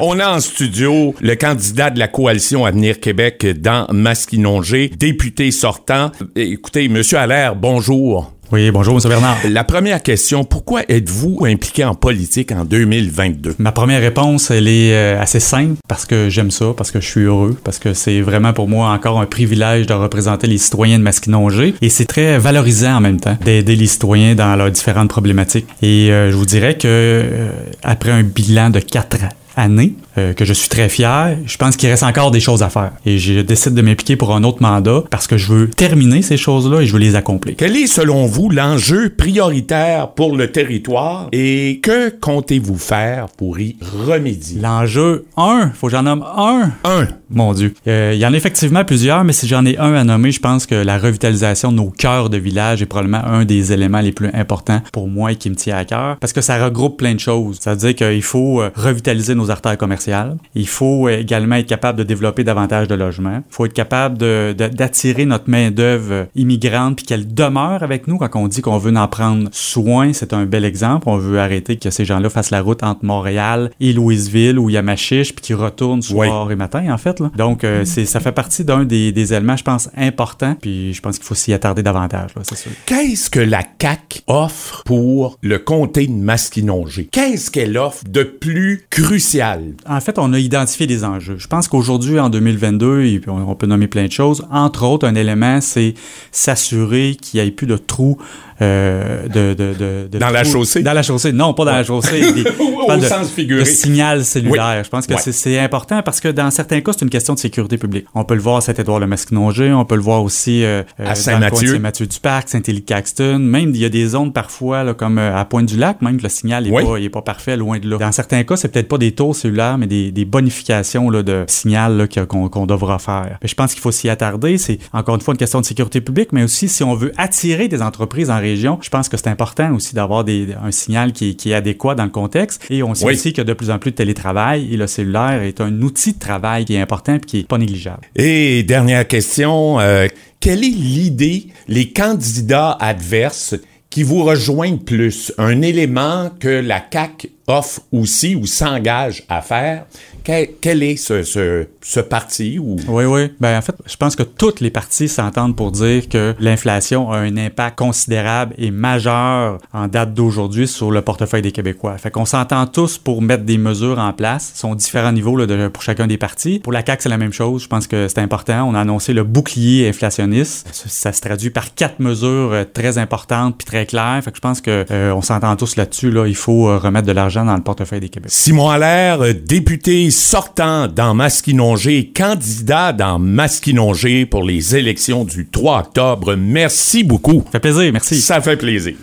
On a en studio le candidat de la coalition Avenir Québec dans Masquinongé, député sortant. Écoutez, Monsieur Allaire, bonjour. Oui, bonjour, M. Bernard. La première question, pourquoi êtes-vous impliqué en politique en 2022? Ma première réponse, elle est euh, assez simple parce que j'aime ça, parce que je suis heureux, parce que c'est vraiment pour moi encore un privilège de représenter les citoyens de Masquinongé et c'est très valorisant en même temps d'aider les citoyens dans leurs différentes problématiques. Et euh, je vous dirais que euh, après un bilan de quatre année. Euh, que je suis très fier. Je pense qu'il reste encore des choses à faire. Et je décide de m'impliquer pour un autre mandat parce que je veux terminer ces choses-là et je veux les accomplir. Quel est, selon vous, l'enjeu prioritaire pour le territoire et que comptez-vous faire pour y remédier? L'enjeu, un, faut que j'en nomme un. Un. Mon Dieu. Euh, il y en a effectivement plusieurs, mais si j'en ai un à nommer, je pense que la revitalisation de nos cœurs de village est probablement un des éléments les plus importants pour moi et qui me tient à cœur parce que ça regroupe plein de choses. Ça veut dire qu'il faut euh, revitaliser nos artères commerciales il faut également être capable de développer davantage de logements. Il faut être capable d'attirer notre main-d'œuvre immigrante puis qu'elle demeure avec nous quand on dit qu'on veut en prendre soin. C'est un bel exemple. On veut arrêter que ces gens-là fassent la route entre Montréal et Louisville où il y a Machiche puis qu'ils retournent soir et matin, en fait. Là. Donc, euh, c'est, ça fait partie d'un des, des, éléments, je pense, importants. Puis je pense qu'il faut s'y attarder davantage, c'est sûr. Qu'est-ce que la CAQ offre pour le comté de Masquinongé? Qu'est-ce qu'elle offre de plus crucial? en fait, on a identifié des enjeux. Je pense qu'aujourd'hui, en 2022, on peut nommer plein de choses. Entre autres, un élément, c'est s'assurer qu'il n'y ait plus de trous euh, de, de, de, Dans la chaussée? Dans la chaussée. Non, pas dans la chaussée. Au sens figuré. Le signal cellulaire. Je pense que c'est important parce que dans certains cas, c'est une question de sécurité publique. On peut le voir à Saint-Édouard le Masquinongé, on peut le voir aussi euh, à Saint-Mathieu. Saint-Mathieu du Parc, Saint-Élie-Caxton. Même, il y a des zones parfois, là, comme à Pointe-du-Lac, même le signal n'est pas, pas parfait, loin de là. Dans certains cas, c'est peut-être pas des tours cellulaires, mais des, des bonifications là, de signal qu'on devra faire. je pense qu'il faut s'y attarder. C'est encore une fois une question de sécurité publique, mais aussi si on veut attirer des entreprises en région, je pense que c'est important aussi d'avoir un signal qui, est adéquat dans le contexte. Et on sait aussi qu'il y a de plus en plus de télétravail et le cellulaire est un outil de travail qui est important et qui est pas négligeable. Et dernière question, euh, quelle est l'idée, les candidats adverses qui vous rejoignent plus? Un élément que la CAC offre aussi ou s'engage à faire quel, est ce, ce, parti? Ou... Oui, oui. Ben, en fait, je pense que toutes les parties s'entendent pour dire que l'inflation a un impact considérable et majeur en date d'aujourd'hui sur le portefeuille des Québécois. Fait qu'on s'entend tous pour mettre des mesures en place. Ce sont différents niveaux là, pour chacun des partis. Pour la CAQ, c'est la même chose. Je pense que c'est important. On a annoncé le bouclier inflationniste. Ça, se traduit par quatre mesures euh, très importantes puis très claires. Fait que je pense que euh, on s'entend tous là-dessus. Là. Il faut euh, remettre de l'argent dans le portefeuille des Québécois. Simon Allaire, député sortant dans Masquinongé, candidat dans Masquinongé pour les élections du 3 octobre. Merci beaucoup. Ça fait plaisir, merci. Ça fait plaisir.